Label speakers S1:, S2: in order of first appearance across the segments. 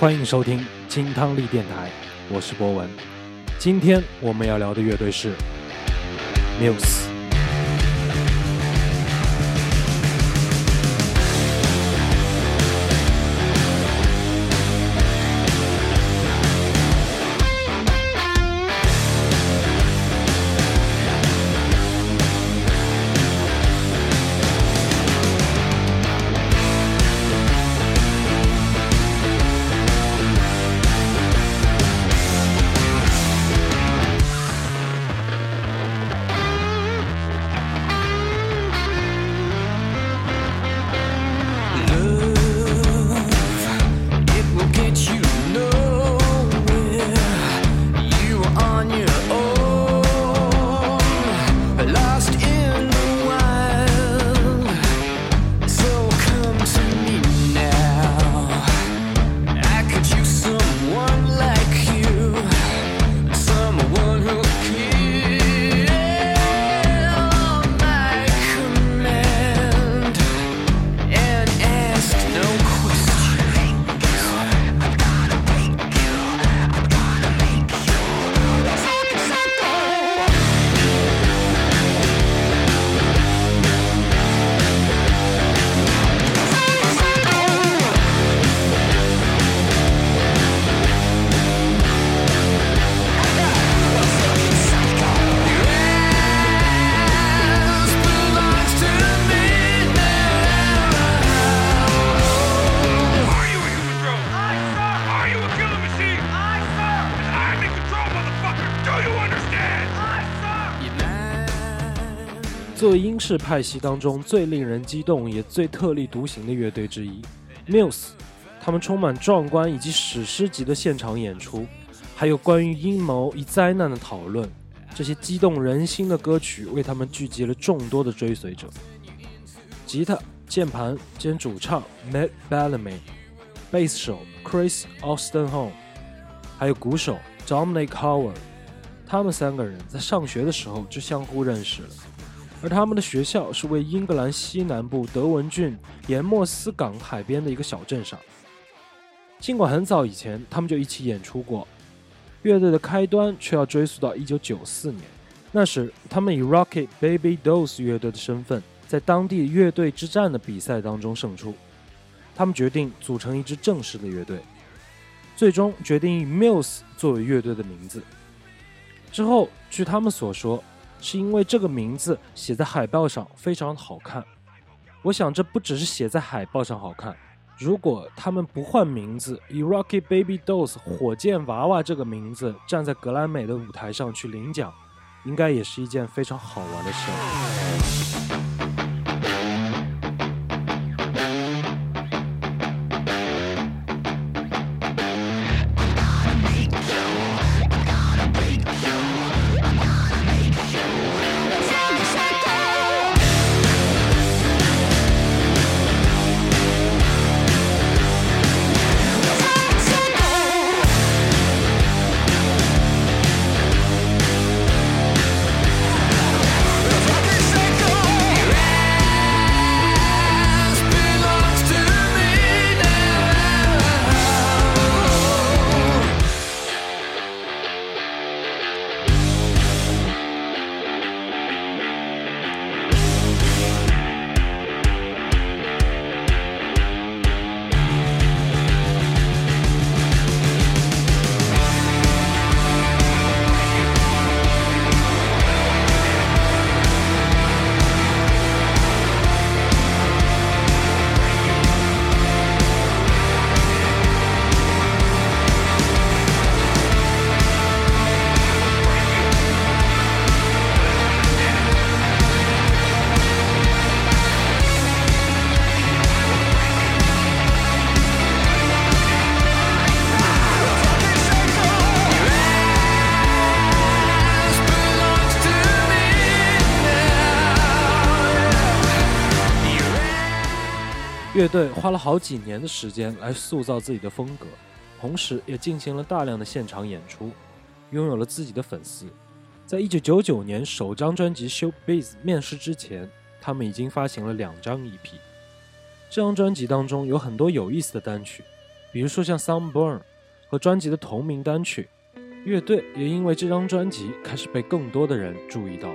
S1: 欢迎收听金汤力电台，我是博文。今天我们要聊的乐队是 Muse。英式派系当中最令人激动也最特立独行的乐队之一，Muse，他们充满壮观以及史诗级的现场演出，还有关于阴谋与灾难的讨论，这些激动人心的歌曲为他们聚集了众多的追随者。吉他、键盘兼主唱 Matt Bellamy，贝斯手 Chris Ostenholm，还有鼓手 Dominic Howard，他们三个人在上学的时候就相互认识了。而他们的学校是位于英格兰西南部德文郡盐莫斯港海边的一个小镇上。尽管很早以前他们就一起演出过，乐队的开端却要追溯到1994年。那时，他们以 Rocket Baby Dolls 乐队的身份，在当地乐队之战的比赛当中胜出。他们决定组成一支正式的乐队，最终决定以 Muse 作为乐队的名字。之后，据他们所说。是因为这个名字写在海报上非常好看，我想这不只是写在海报上好看，如果他们不换名字，以 Rocky Baby Dolls 火箭娃娃这个名字站在格莱美的舞台上去领奖，应该也是一件非常好玩的事。乐队花了好几年的时间来塑造自己的风格，同时也进行了大量的现场演出，拥有了自己的粉丝。在一九九九年首张专辑《Show Biz》面世之前，他们已经发行了两张 EP。这张专辑当中有很多有意思的单曲，
S2: 比如说像《Sunburn》和专辑的同名单曲，乐队也因为这张专辑开始被更多的人注意到。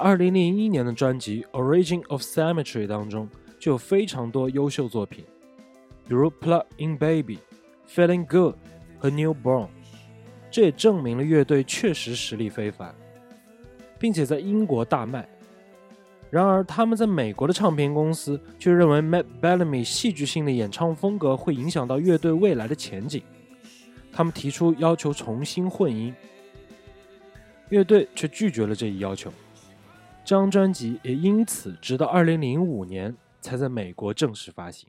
S2: 在二零零一年的专辑《Origin of Symmetry》当中，就有非常多优秀作品，比如《Plug In Baby》、《Feeling Good》和《Newborn》，这也证明了乐队确实实力非凡，并且在英国大卖。然而，他们在美国的唱片公司却认为 Matt Bellamy 戏剧性的演唱风格会影响到乐队未来的前景，他们提出要求重新混音，乐队却拒绝了这一要求。这张专辑也因此直到二零零五年才在美国正式发行。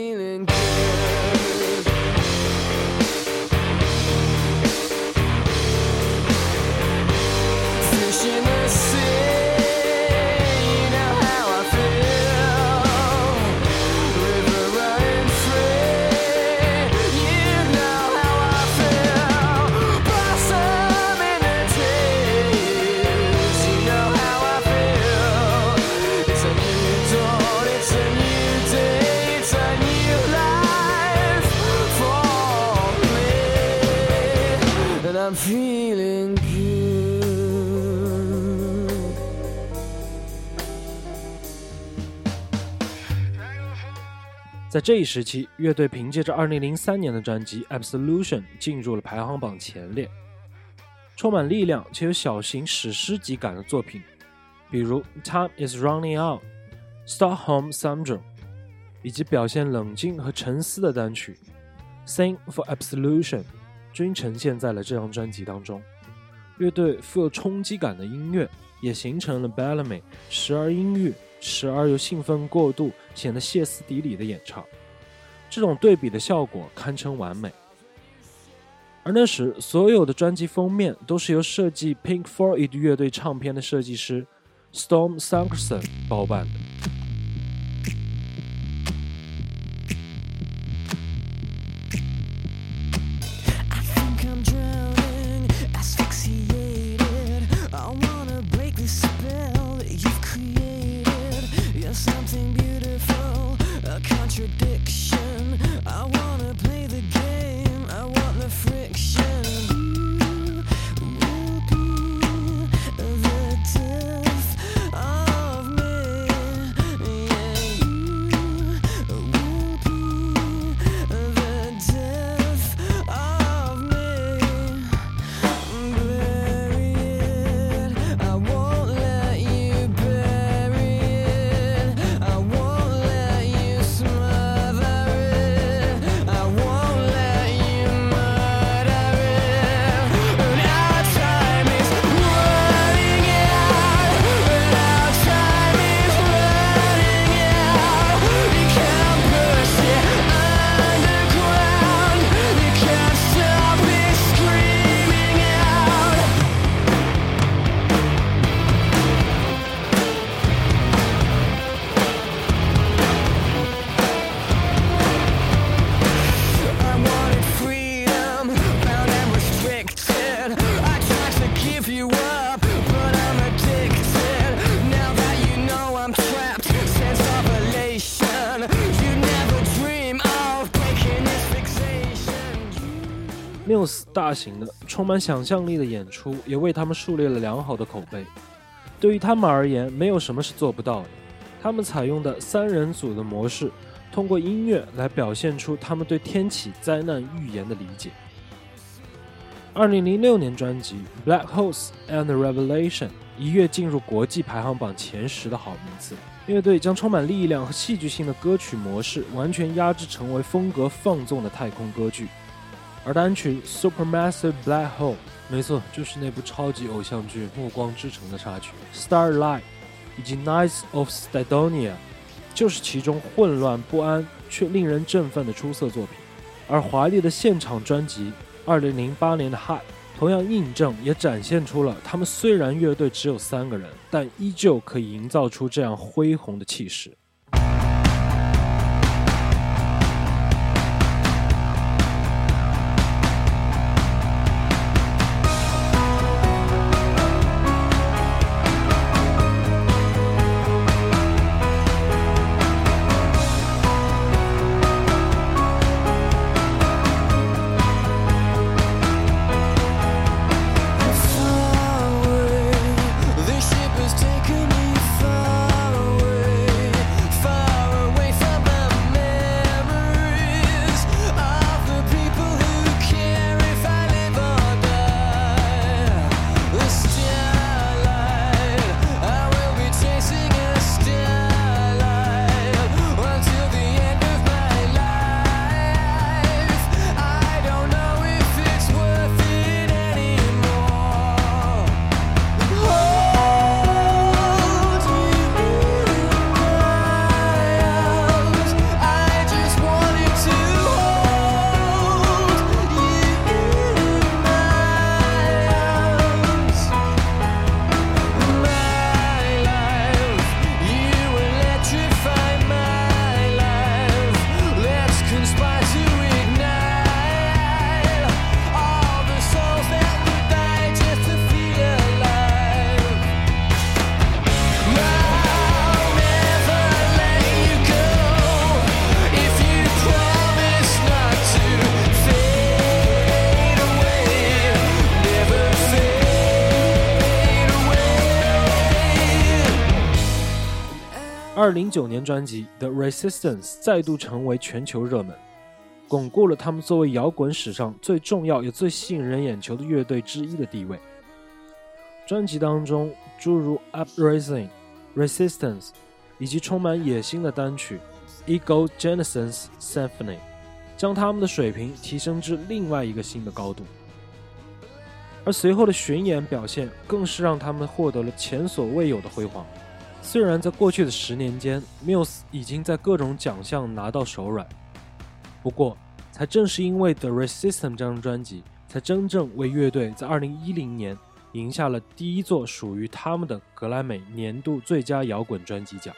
S2: 在这一时期，乐队凭借着2003年的专辑《Absolution》进入了排行榜前列。充满力量且有小型史诗级感的作品，比如《Time Is Running Out》、《Stockholm Syndrome》，以及表现冷静和沉思的单曲《Sing for Absolution》。均呈现在了这张专辑当中。乐队富有冲击感的音乐，也形成了 Bellamy 时而阴郁，时而又兴奋过度，显得歇斯底里的演唱。这种对比的效果堪称完美。而那时，所有的专辑封面都是由设计 Pink Floyd 乐队唱片的设计师 Storm s a n k e r s o n 包办的。
S1: Muse 大型的、充满想象力的演出也为他们树立了良好的口碑。对于他们而言，没有什么是做不到的。他们采用的三人组的模式，通过音乐来表现出他们对天启灾难预言的理解。二零零六年专辑《Black Holes and Revelation》一跃进入国际排行榜前十的好名次。乐队将充满力量和戏剧性的歌曲模式完全压制成为风格放纵的太空歌剧。而单曲《Supermassive Black Hole》，没错，就是那部超级偶像剧《暮光之城》的插曲《Starlight》，以及《Knights of Stydonia》，就是其中混乱不安却令人振奋的出色作品。而华丽的现场专辑《2008年的 High》，同样印证也展现出了他们虽然乐队只有三个人，但依旧可以营造出这样恢宏的气势。二零九年专辑《The Resistance》再度成为全球热门，巩固了他们作为摇滚史上最重要也最吸引人眼球的乐队之一的地位。专辑当中诸如《Uprising》、《Resistance》以及充满野心的单曲《Ego Genesis Symphony》，将他们的水平提升至另外一个新的高度。而随后的巡演表现更是让他们获得了前所未有的辉煌。虽然在过去的十年间，Muse 已经在各种奖项拿到手软，不过，才正是因为《The Resistance》这张专辑，才真正为乐队在2010年赢下了第一座属于他们的格莱美年度最佳摇滚专辑奖。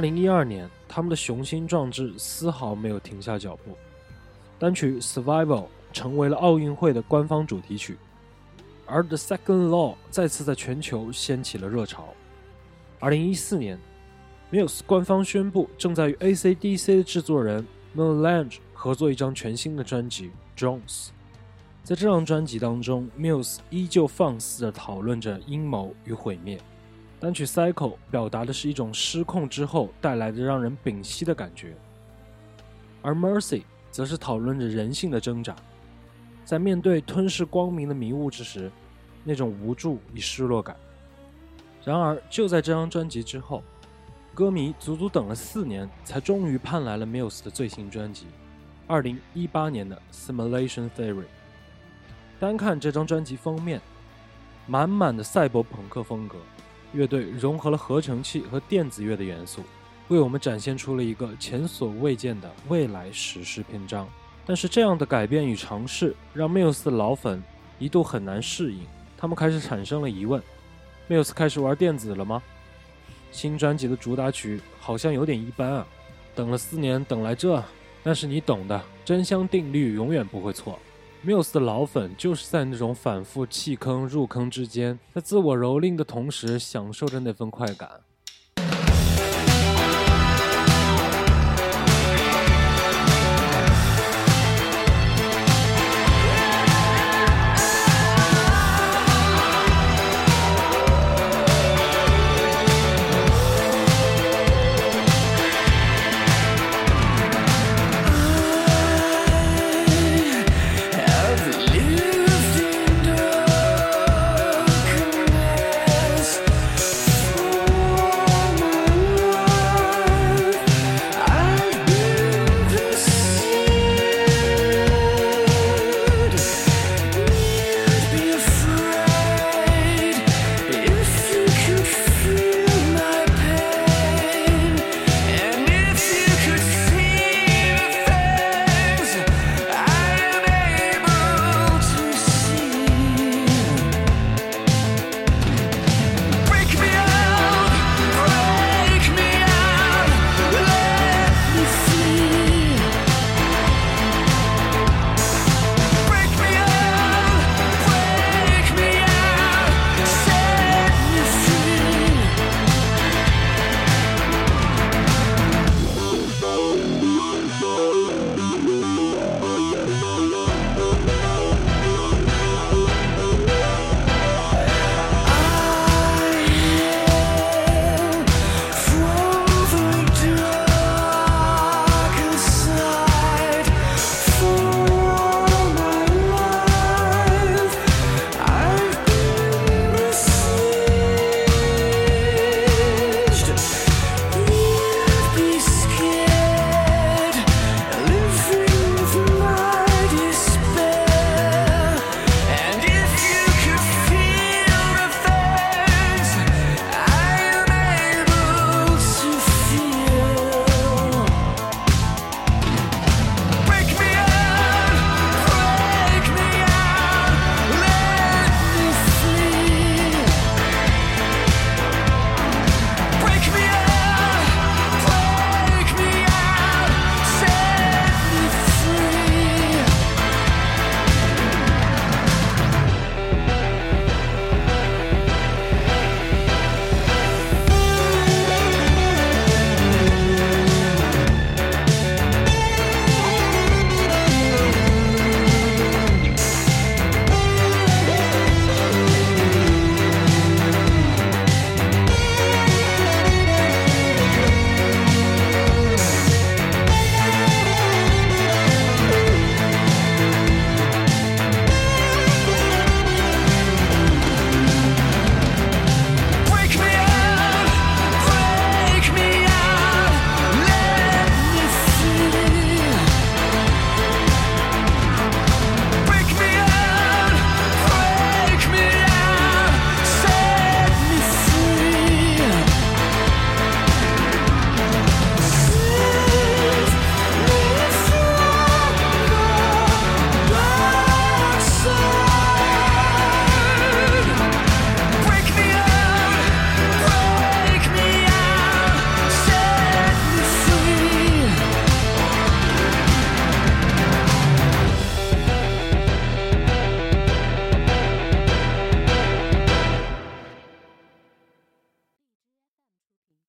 S1: 二零一二年，他们的雄心壮志丝毫没有停下脚步，单曲《Survival》成为了奥运会的官方主题曲，而《The Second Law》再次在全球掀起了热潮。二零一四年，Muse 官方宣布正在与 AC/DC 的制作人 Melange 合作一张全新的专辑《Drones》。在这张专辑当中，Muse 依旧放肆地讨论着阴谋与毁灭。单曲《Cycle》表达的是一种失控之后带来的让人屏息的感觉，而《Mercy》则是讨论着人性的挣扎，在面对吞噬光明的迷雾之时，那种无助与失落感。然而，就在这张专辑之后，歌迷足足等了四年，才终于盼来了 Muse 的最新专辑，二零一八年的《Simulation Theory》。单看这张专辑封面，满满的赛博朋克风格，乐队融合了合成器和电子乐的元素，为我们展现出了一个前所未见的未来史诗篇章。但是，这样的改变与尝试让 Muse 的老粉一度很难适应，他们开始产生了疑问。Muse 开始玩电子了吗？新专辑的主打曲好像有点一般啊！等了四年，等来这，但是你懂的，真香定律永远不会错。缪斯的老粉就是在那种反复弃坑入坑之间，在自我蹂躏的同时，享受着那份快感。